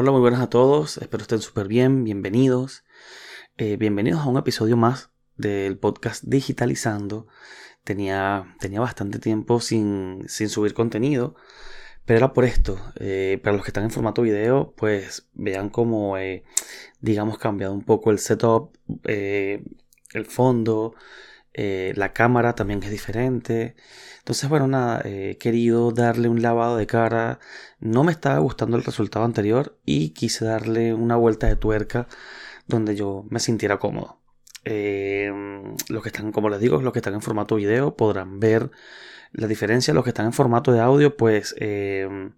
Hola, muy buenas a todos, espero estén súper bien, bienvenidos. Eh, bienvenidos a un episodio más del podcast Digitalizando. Tenía, tenía bastante tiempo sin, sin subir contenido, pero era por esto. Eh, para los que están en formato video, pues vean cómo, eh, digamos, cambiado un poco el setup, el fondo, la cámara también es diferente. Entonces, bueno, nada, he querido darle un lavado de cara. No me estaba gustando el resultado anterior y quise darle una vuelta de tuerca donde yo me sintiera cómodo. Eh, los que están, como les digo, los que están en formato video podrán ver la diferencia. Los que están en formato de audio, pues eh,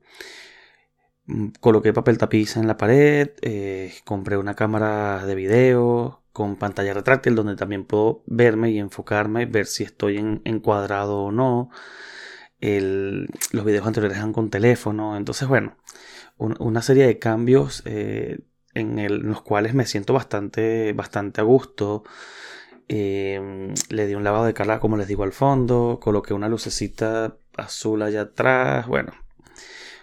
coloqué papel tapiz en la pared, eh, compré una cámara de video, con pantalla retráctil donde también puedo verme y enfocarme, ver si estoy en, encuadrado o no. los videos anteriores eran con teléfono, entonces bueno, una serie de cambios eh, en, los cuales me siento bastante, bastante a gusto. Em, le di un lavado de cara, como les digo, al fondo, coloqué una lucecita azul allá atrás, bueno,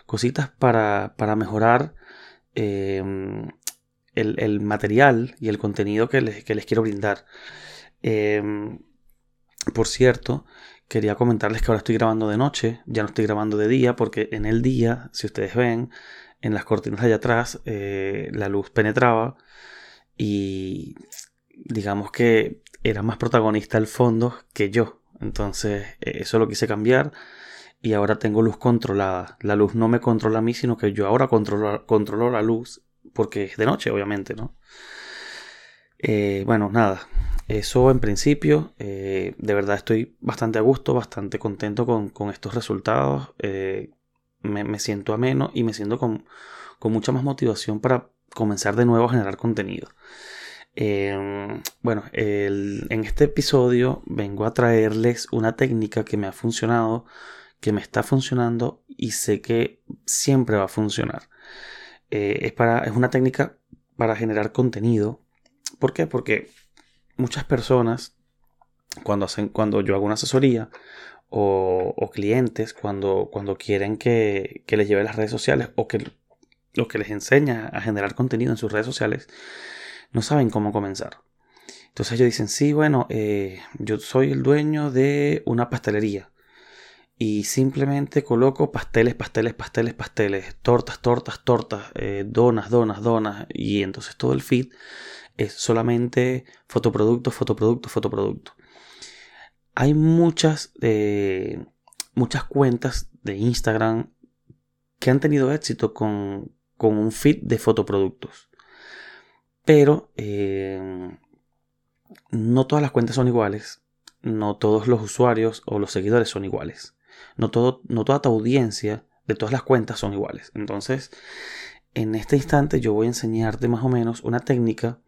cositas para, para mejorar em, el, material y el contenido que les, quiero brindar. Em, por cierto, quería comentarles que ahora estoy grabando de noche, ya no estoy grabando de día, porque en el día, si ustedes ven, en las cortinas allá atrás, eh, la luz penetraba y digamos que era más protagonista el fondo que yo. Entonces, eh, eso lo quise cambiar y ahora tengo luz controlada. La luz no me controla a mí, sino que yo ahora controlo, controlo la luz porque es de noche, obviamente, ¿no? Eh, bueno, nada, eso en principio, eh, de verdad estoy bastante a gusto, bastante contento con, estos resultados, eh, me, siento ameno y me siento con, mucha más motivación para comenzar de nuevo a generar contenido. bueno, en este episodio vengo a traerles una técnica que me ha funcionado, que me está funcionando y sé que siempre va a funcionar. Eh, es, para, es una técnica para generar contenido. ¿Por qué? Porque muchas personas, cuando, hacen, cuando yo hago una asesoría, o, clientes, cuando, cuando quieren que, les lleve las redes sociales, o que, lo que les enseña a generar contenido en sus redes sociales, no saben cómo comenzar. Entonces ellos dicen, sí, bueno, eh, yo soy el dueño de una pastelería y simplemente coloco pasteles, pasteles, pasteles, pasteles, tortas, tortas, tortas, eh, donas, donas, donas y entonces todo el feed es solamente fotoproducto, fotoproducto, fotoproducto. Hay muchas, eh, muchas cuentas de Instagram que han tenido éxito con, un feed de fotoproductos. Pero eh, no todas las cuentas son iguales, no todos los usuarios o los seguidores son iguales no, todo, no toda tu audiencia de todas las cuentas son iguales. Entonces, en este instante yo voy a enseñarte más o menos una técnica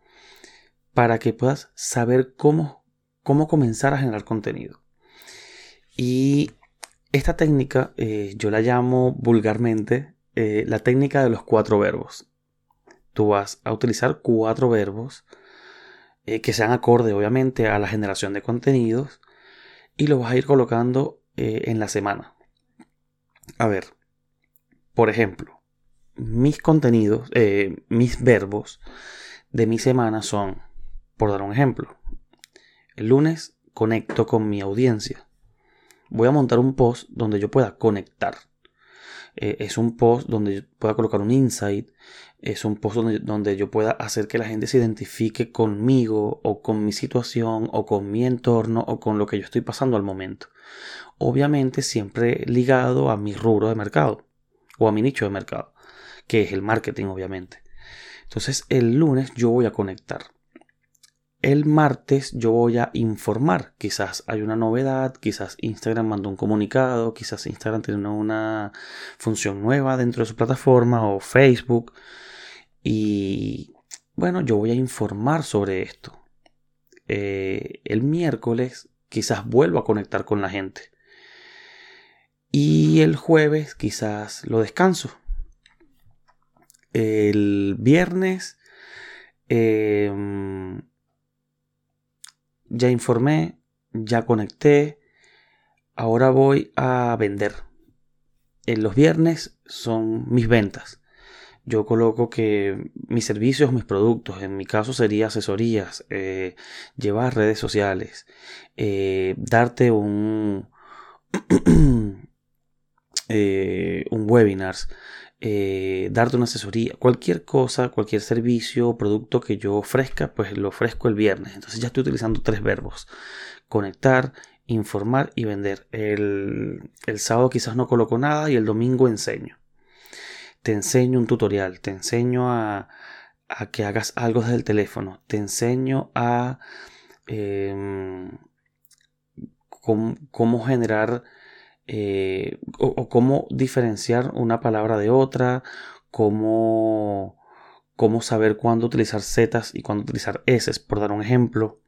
para que puedas saber cómo, cómo comenzar a generar contenido. Y esta técnica eh, yo la llamo vulgarmente eh, la técnica de los cuatro verbos. Tú vas a utilizar cuatro verbos eh, que sean acorde obviamente a la generación de contenidos y lo vas a ir colocando eh, en la semana. A ver, por ejemplo, mis contenidos, eh, mis verbos de mi semana son, por dar un ejemplo, el lunes conecto con mi audiencia. Voy a montar un post donde yo pueda conectar. Eh, es un post donde yo pueda colocar un insight. Es un post donde, donde, yo pueda hacer que la gente se identifique conmigo o con mi situación o con mi entorno o con lo que yo estoy pasando al momento obviamente siempre ligado a mi rubro de mercado o a mi nicho de mercado, que es el marketing, obviamente. Entonces, el lunes yo voy a conectar. El martes yo voy a informar. Quizás hay una novedad, quizás Instagram mandó un comunicado, quizás Instagram tiene una función nueva dentro de su plataforma o Facebook. Y bueno, yo voy a informar sobre esto. Eh, el miércoles quizás vuelvo a conectar con la gente. Y el jueves quizás lo descanso. El viernes em, ya informé, ya conecté. Ahora voy a vender. En los viernes son mis ventas. yo coloco que mis servicios, mis productos, en mi caso sería asesorías, eh, llevar redes sociales, eh, darte un, eh, un webinars, darte una asesoría, cualquier cosa, cualquier servicio o producto que yo ofrezca, pues lo ofrezco el viernes. Entonces ya estoy utilizando tres verbos. Conectar, informar y vender. El, el sábado quizás no coloco nada y el domingo enseño te enseño un tutorial, te enseño a, que hagas algo desde el teléfono, te enseño a em, cómo, generar eh, o, cómo diferenciar una palabra de otra, cómo, cómo saber cuándo utilizar zetas y cuándo utilizar s, por dar un ejemplo.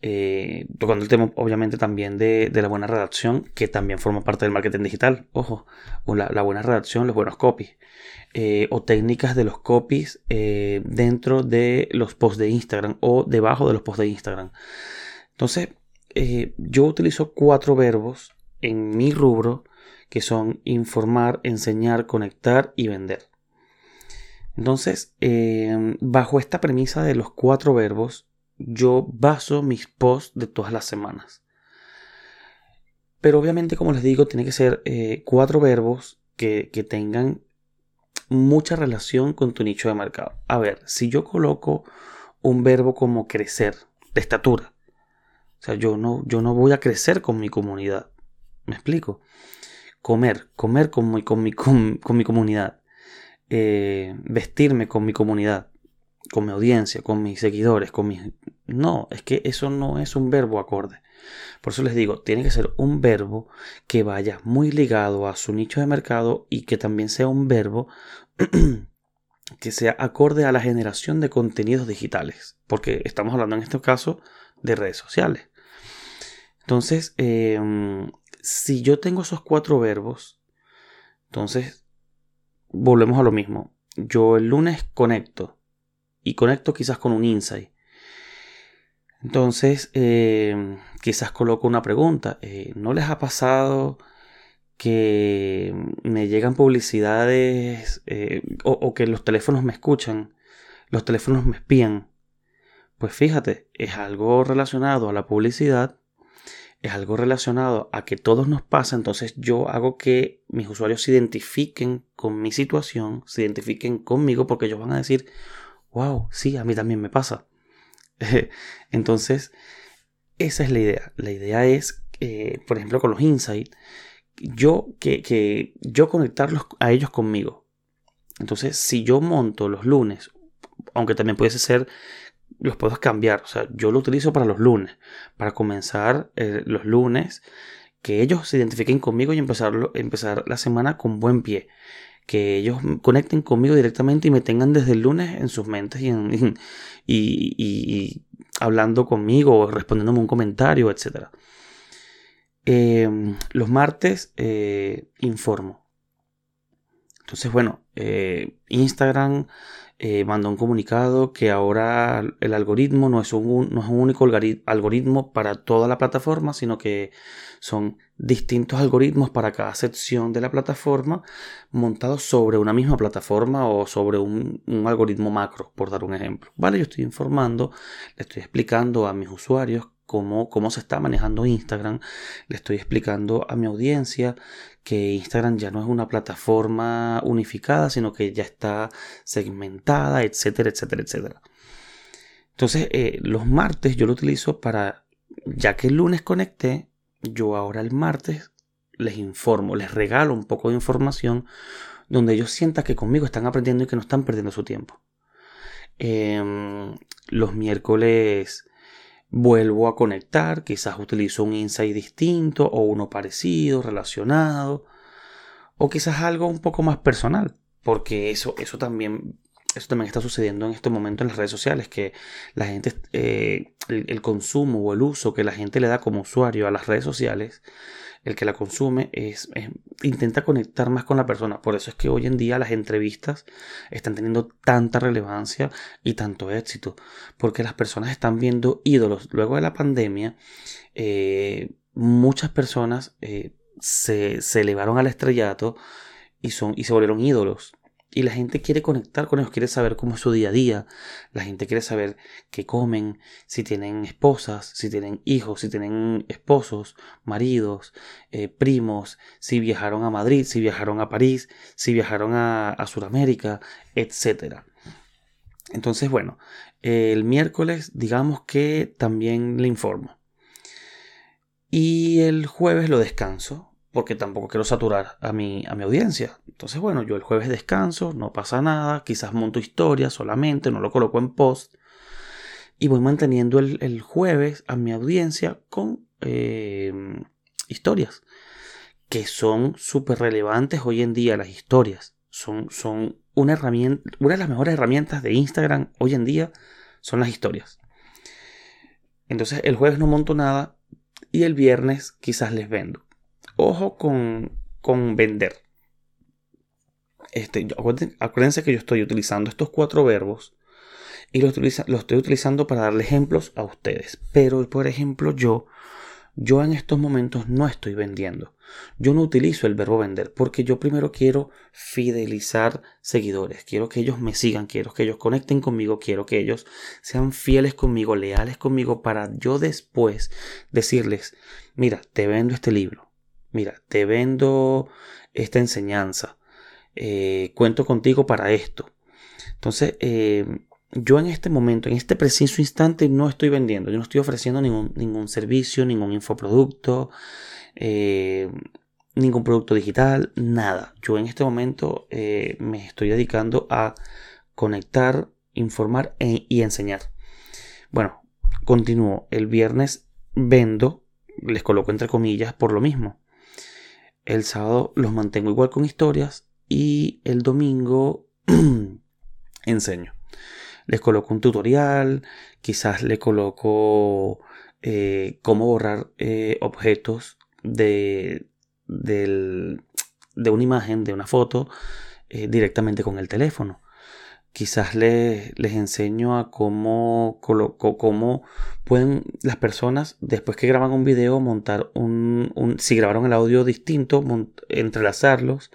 Eh, tocando el tema obviamente también de, la buena redacción, que también forma parte del marketing digital. Ojo, la, la buena redacción, los buenos copies. Eh, o técnicas de los copies dentro de los posts de Instagram o debajo de los posts de Instagram. Entonces, yo utilizo cuatro verbos en mi rubro que son informar, enseñar, conectar y vender. Entonces, bajo esta premisa de los cuatro verbos, yo baso mis posts de todas las semanas. Pero obviamente, como les digo, tiene que ser eh, cuatro verbos que, tengan mucha relación con tu nicho de mercado. A ver, si yo coloco un verbo como crecer, de estatura, o sea, yo no, yo no voy a crecer con mi comunidad. ¿Me explico? Comer, comer con mi, con mi, con, mi comunidad. Eh, vestirme con mi comunidad con mi audiencia, con mis seguidores, con mis... No, es que eso no es un verbo acorde. Por eso les digo, tiene que ser un verbo que vaya muy ligado a su nicho de mercado y que también sea un verbo que sea acorde a la generación de contenidos digitales. Porque estamos hablando en este caso de redes sociales. Entonces, em, si yo tengo esos cuatro verbos, entonces volvemos a lo mismo. Yo el lunes conecto, y conecto quizás con un insight. Entonces, eh, quizás coloco una pregunta. Eh, ¿No les ha pasado que me llegan publicidades eh, o, que los teléfonos me escuchan, los teléfonos me espían? Pues fíjate, es algo relacionado a la publicidad, es algo relacionado a que todos nos pasa, entonces yo hago que mis usuarios se identifiquen con mi situación, se identifiquen conmigo, porque ellos van a decir, wow, sí, a mí también me pasa. Entonces, esa es la idea. La idea es, por ejemplo, con los insights, yo, que, yo conectarlos a ellos conmigo. Entonces, si yo monto los lunes, aunque también puede ser, los puedo cambiar. O sea, yo lo utilizo para los lunes, para comenzar eh, los lunes, que ellos se identifiquen conmigo y empezarlo, empezar la semana con buen pie que ellos conecten conmigo directamente y me tengan desde el lunes en sus mentes y, y, hablando conmigo o respondiéndome un comentario, etc. Em, los martes eh, informo. Entonces, bueno, eh, Instagram eh, mandó un comunicado que ahora el algoritmo no es un, no es un único algoritmo para toda la plataforma, sino que son distintos algoritmos para cada sección de la plataforma montados sobre una misma plataforma o sobre un, algoritmo macro, por dar un ejemplo. Vale, yo estoy informando, le estoy explicando a mis usuarios Cómo, cómo, se está manejando Instagram. Le estoy explicando a mi audiencia que Instagram ya no es una plataforma unificada, sino que ya está segmentada, etcétera, etcétera, etcétera. Entonces, eh, los martes yo lo utilizo para, ya que el lunes conecté, yo ahora el martes les informo, les regalo un poco de información donde ellos sientan que conmigo están aprendiendo y que no están perdiendo su tiempo. Em, los miércoles vuelvo a conectar, quizás utilizo un insight distinto o uno parecido, relacionado, o quizás algo un poco más personal, porque eso, eso también eso también está sucediendo en este momento en las redes sociales, que la gente, eh, el, consumo o el uso que la gente le da como usuario a las redes sociales, el que la consume, es, intenta conectar más con la persona. Por eso es que hoy en día las entrevistas están teniendo tanta relevancia y tanto éxito, porque las personas están viendo ídolos. Luego de la pandemia, eh, muchas personas eh, se, se elevaron al estrellato y, son, y se volvieron ídolos y la gente quiere conectar con ellos, quiere saber cómo es su día a día. La gente quiere saber qué comen, si tienen esposas, si tienen hijos, si tienen esposos, maridos, eh, primos, si viajaron a Madrid, si viajaron a París, si viajaron a, a Sudamérica, etc. Entonces, bueno, el miércoles digamos que también le informo. Y el jueves lo descanso porque tampoco quiero saturar a mi, a mi audiencia. Entonces, bueno, yo el jueves descanso, no pasa nada, quizás monto historia solamente, no lo coloco en post. Y voy manteniendo el, jueves a mi audiencia con eh, historias, que son súper relevantes hoy en día las historias. Son, son una herramienta, una de las mejores herramientas de Instagram hoy en día son las historias. Entonces el jueves no monto nada y el viernes quizás les vendo ojo con, con vender. Este, acuérdense que yo estoy utilizando estos cuatro verbos y los, estoy utilizando para darle ejemplos a ustedes. Pero, por ejemplo, yo, yo en estos momentos no estoy vendiendo. Yo no utilizo el verbo vender porque yo primero quiero fidelizar seguidores. Quiero que ellos me sigan, quiero que ellos conecten conmigo, quiero que ellos sean fieles conmigo, leales conmigo para yo después decirles, mira, te vendo este libro mira, te vendo esta enseñanza, eh, cuento contigo para esto. Entonces, eh, yo en este momento, en este preciso instante, no estoy vendiendo, yo no estoy ofreciendo ningún, ningún servicio, ningún infoproducto, eh, ningún producto digital, nada. Yo en este momento me estoy dedicando a conectar, informar e, y enseñar. Bueno, continúo. El viernes vendo, les coloco entre comillas, por lo mismo. El sábado los mantengo igual con historias y el domingo enseño. Les coloco un tutorial, quizás le coloco eh, cómo borrar eh, objetos de, de una imagen, de una foto, eh, directamente con el teléfono quizás les, les enseño a cómo, cómo pueden las personas, después que graban un video, montar un, un si grabaron el audio distinto, entrelazarlos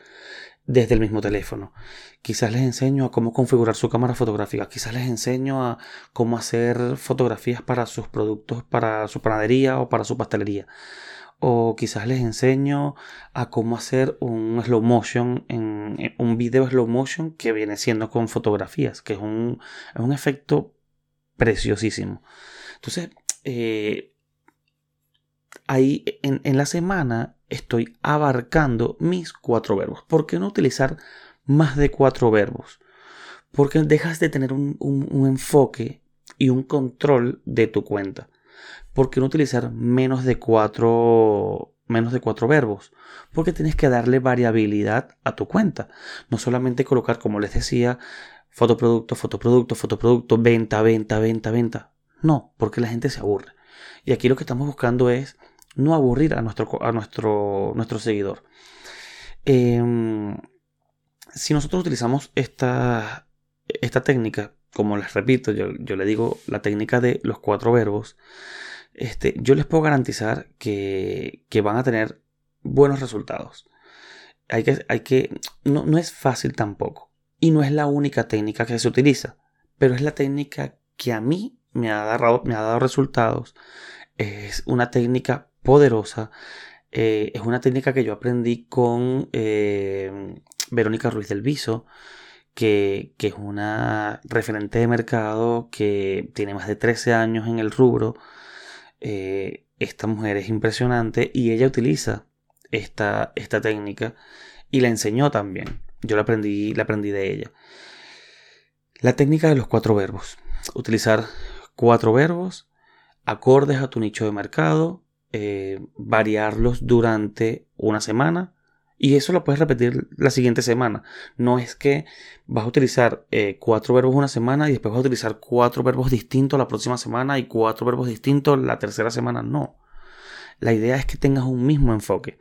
desde el mismo teléfono. Quizás les enseño a cómo configurar su cámara fotográfica. Quizás les enseño a cómo hacer fotografías para sus productos, para su panadería o para su pastelería o quizás les enseño a cómo hacer un slow motion, en, un video slow motion que viene siendo con fotografías, que es un, efecto preciosísimo. Entonces, eh, ahí en, en, la semana estoy abarcando mis cuatro verbos. ¿Por qué no utilizar más de cuatro verbos? Porque dejas de tener un, un enfoque y un control de tu cuenta. ¿Por qué no utilizar menos de cuatro, menos de cuatro verbos? Porque tienes que darle variabilidad a tu cuenta. No solamente colocar, como les decía, fotoproducto, fotoproducto, fotoproducto, venta, venta, venta, venta. No, porque la gente se aburre. Y aquí lo que estamos buscando es no aburrir a nuestro, a nuestro, nuestro seguidor. Em, si nosotros utilizamos esta, esta técnica, como les repito, yo, yo le digo la técnica de los cuatro verbos, este, yo les puedo garantizar que, van a tener buenos resultados. Hay que, no, es fácil tampoco. Y no es la única técnica que se utiliza, pero es la técnica que a mí me ha dado, resultados. Es una técnica poderosa. Eh, es una técnica que yo aprendí con eh, Verónica Ruiz del Viso, que, es una referente de mercado que tiene más de 13 años en el rubro eh, esta mujer es impresionante y ella utiliza esta, esta técnica y la enseñó también. Yo la aprendí, la aprendí de ella. La técnica de los cuatro verbos. Utilizar cuatro verbos acordes a tu nicho de mercado, eh, variarlos durante una semana y eso lo puedes repetir la siguiente semana. No es que vas a utilizar eh, cuatro verbos una semana y después vas a utilizar cuatro verbos distintos la próxima semana y cuatro verbos distintos la tercera semana. No. La idea es que tengas un mismo enfoque.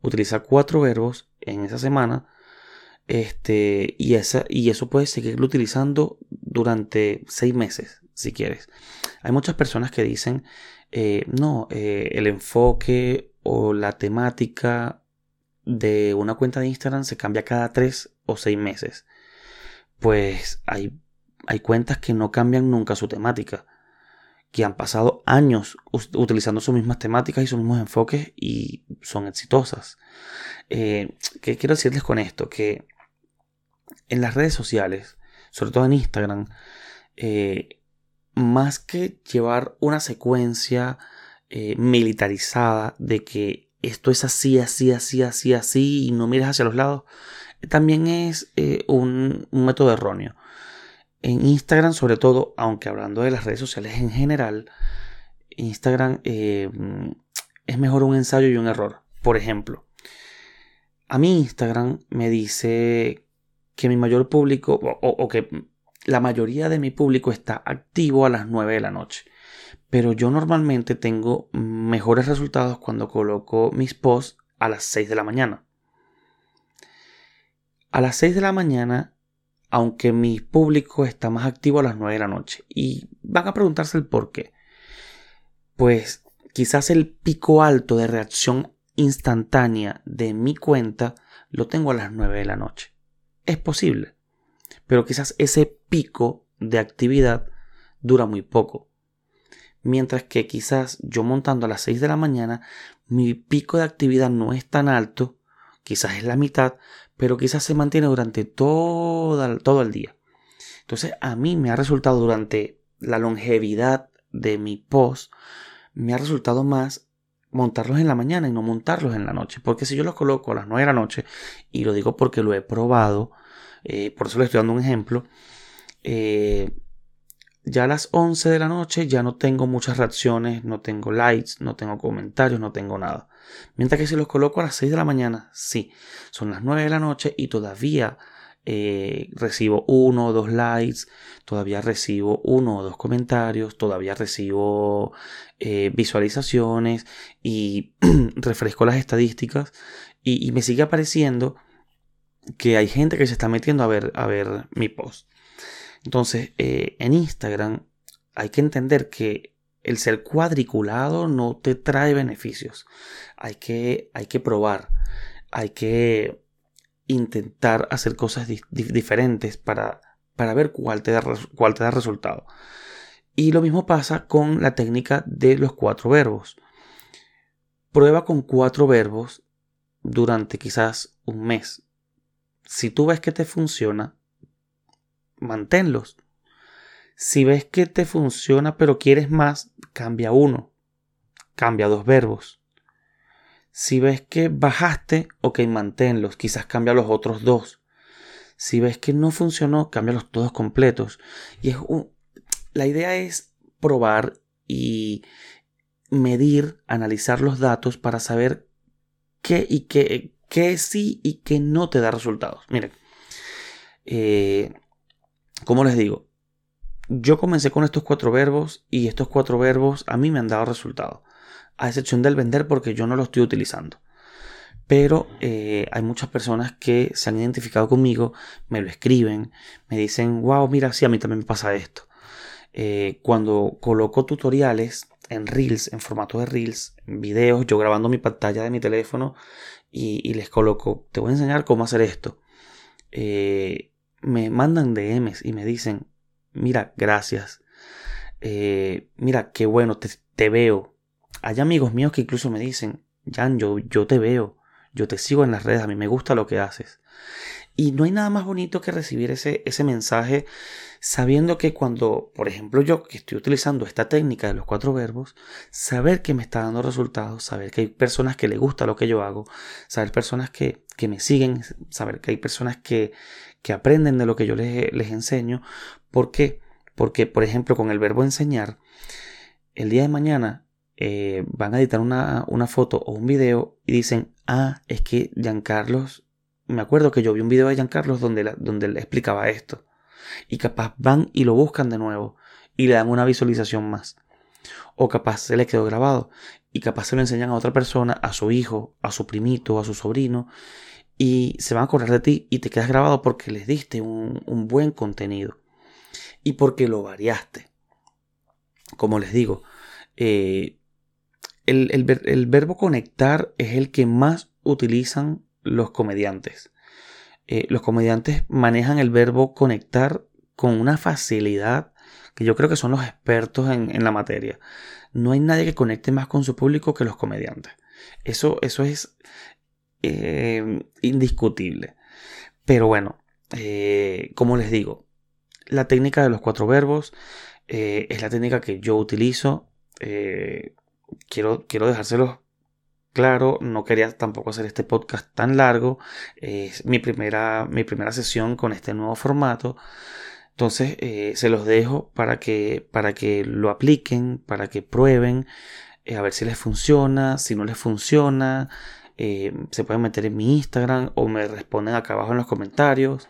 Utiliza cuatro verbos en esa semana. Este, y, esa, y eso puedes seguirlo utilizando durante seis meses, si quieres. Hay muchas personas que dicen, eh, no, eh, el enfoque o la temática de una cuenta de Instagram se cambia cada tres o seis meses. pues hay, hay cuentas que no cambian nunca su temática, que han pasado años utilizando sus mismas temáticas y sus mismos enfoques y son exitosas. Eh, ¿Qué quiero decirles con esto? Que en las redes sociales, sobre todo en Instagram, eh, más que llevar una secuencia eh, militarizada de que esto es así, así, así, así, así y no mires hacia los lados, también es eh, un, método erróneo. En Instagram, sobre todo, aunque hablando de las redes sociales en general, Instagram es mejor un ensayo y un error. Por ejemplo, a mí Instagram me dice que mi mayor público o, que la mayoría de mi público está activo a las 9 de la noche. Pero yo normalmente tengo mejores resultados cuando coloco mis posts a las 6 de la mañana. A las 6 de la mañana, aunque mi público está más activo a las 9 de la noche. Y van a preguntarse el por qué. Pues quizás el pico alto de reacción instantánea de mi cuenta lo tengo a las 9 de la noche. Es posible, pero quizás ese pico de actividad dura muy poco. Mientras que quizás yo montando a las 6 de la mañana, mi pico de actividad no es tan alto, quizás es la mitad, pero quizás se mantiene durante todo, todo el día. Entonces a mí me ha resultado durante la longevidad de mi post, me ha resultado más montarlos en la mañana y no montarlos en la noche. Porque si yo los coloco a las 9 de la noche, y lo digo porque lo he probado, eh, por eso le estoy dando un ejemplo, eh, ya a las 11 de la noche ya no tengo muchas reacciones, no tengo likes, no tengo comentarios, no tengo nada. Mientras que si los coloco a las 6 de la mañana, sí, son las 9 de la noche y todavía eh, recibo uno o dos likes, todavía recibo uno o dos comentarios, todavía recibo eh, visualizaciones y refresco las estadísticas y, me sigue apareciendo que hay gente que se está metiendo a ver, a ver mi post. Entonces, eh, en Instagram hay que entender que el ser cuadriculado no te trae beneficios. Hay que, hay que probar. Hay que intentar hacer cosas diferentes para, para ver cuál te, da, cuál te da resultado. Y lo mismo pasa con la técnica de los cuatro verbos. Prueba con cuatro verbos durante quizás un mes. Si tú ves que te funciona, manténlos. Si ves que te funciona pero quieres más, cambia uno. Cambia dos verbos. Si ves que bajaste, ok, manténlos, quizás cambia los otros dos. Si ves que no funcionó, los todos completos. Y es la idea es probar y medir, analizar los datos para saber qué y qué, qué sí y qué no te da resultados. Miren, eh, como les digo, yo comencé con estos cuatro verbos y estos cuatro verbos a mí me han dado resultados a excepción del vender porque yo no lo estoy utilizando. Pero eh, hay muchas personas que se han identificado conmigo, me lo escriben, me dicen, wow, mira, sí, a mí también me pasa esto. Eh, cuando coloco tutoriales en Reels, en formato de Reels, en videos, yo grabando mi pantalla de mi teléfono y, les coloco, te voy a enseñar cómo hacer esto. Eh, me mandan DMs y me dicen, mira, gracias. mira, qué bueno, te, te veo, hay amigos míos que incluso me dicen, Jan, yo, yo te veo, yo te sigo en las redes, a mí me gusta lo que haces. Y no hay nada más bonito que recibir ese, ese mensaje sabiendo que cuando, por ejemplo, yo que estoy utilizando esta técnica de los cuatro verbos, saber que me está dando resultados, saber que hay personas que le gusta lo que yo hago, saber personas que, que me siguen, saber que hay personas que, que aprenden de lo que yo les, les enseño. ¿Por qué? Porque, por ejemplo, con el verbo enseñar, el día de mañana eh, van a editar una, foto o un video y dicen, ah, es que Giancarlos, me acuerdo que yo vi un video de Giancarlos donde, donde le explicaba esto. Y capaz van y lo buscan de nuevo y le dan una visualización más. O capaz se le quedó grabado y capaz se lo enseñan a otra persona, a su hijo, a su primito, a su sobrino, y se van a acordar de ti y te quedas grabado porque les diste un, un buen contenido y porque lo variaste. Como les digo, eh, el, verbo conectar es el que más utilizan los comediantes. eh, los comediantes manejan el verbo conectar con una facilidad que yo creo que son los expertos en, la materia. No hay nadie que conecte más con su público que los comediantes. Eso, eso es eh, indiscutible. Pero bueno, eh, como les digo, la técnica de los cuatro verbos es la técnica que yo utilizo. quiero, quiero dejárselos claro, no quería tampoco hacer este podcast tan largo. Es mi primera, mi primera sesión con este nuevo formato. Entonces eh, se los dejo para que, para que lo apliquen, para que prueben, eh, a ver si les funciona, si no les funciona. Eh, se pueden meter en mi Instagram o me responden acá abajo en los comentarios.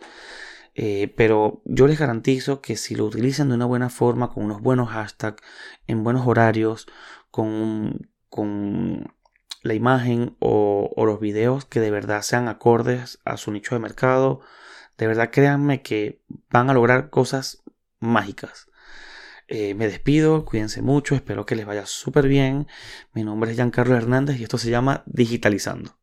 pero yo les garantizo que si lo utilizan de una buena forma, con unos buenos hashtags, en buenos horarios, con, con la imagen o, los videos que de verdad sean acordes a su nicho de mercado. De verdad créanme que van a lograr cosas mágicas. Eh, me despido, cuídense mucho, espero que les vaya súper bien. Mi nombre es Giancarlo Hernández y esto se llama Digitalizando.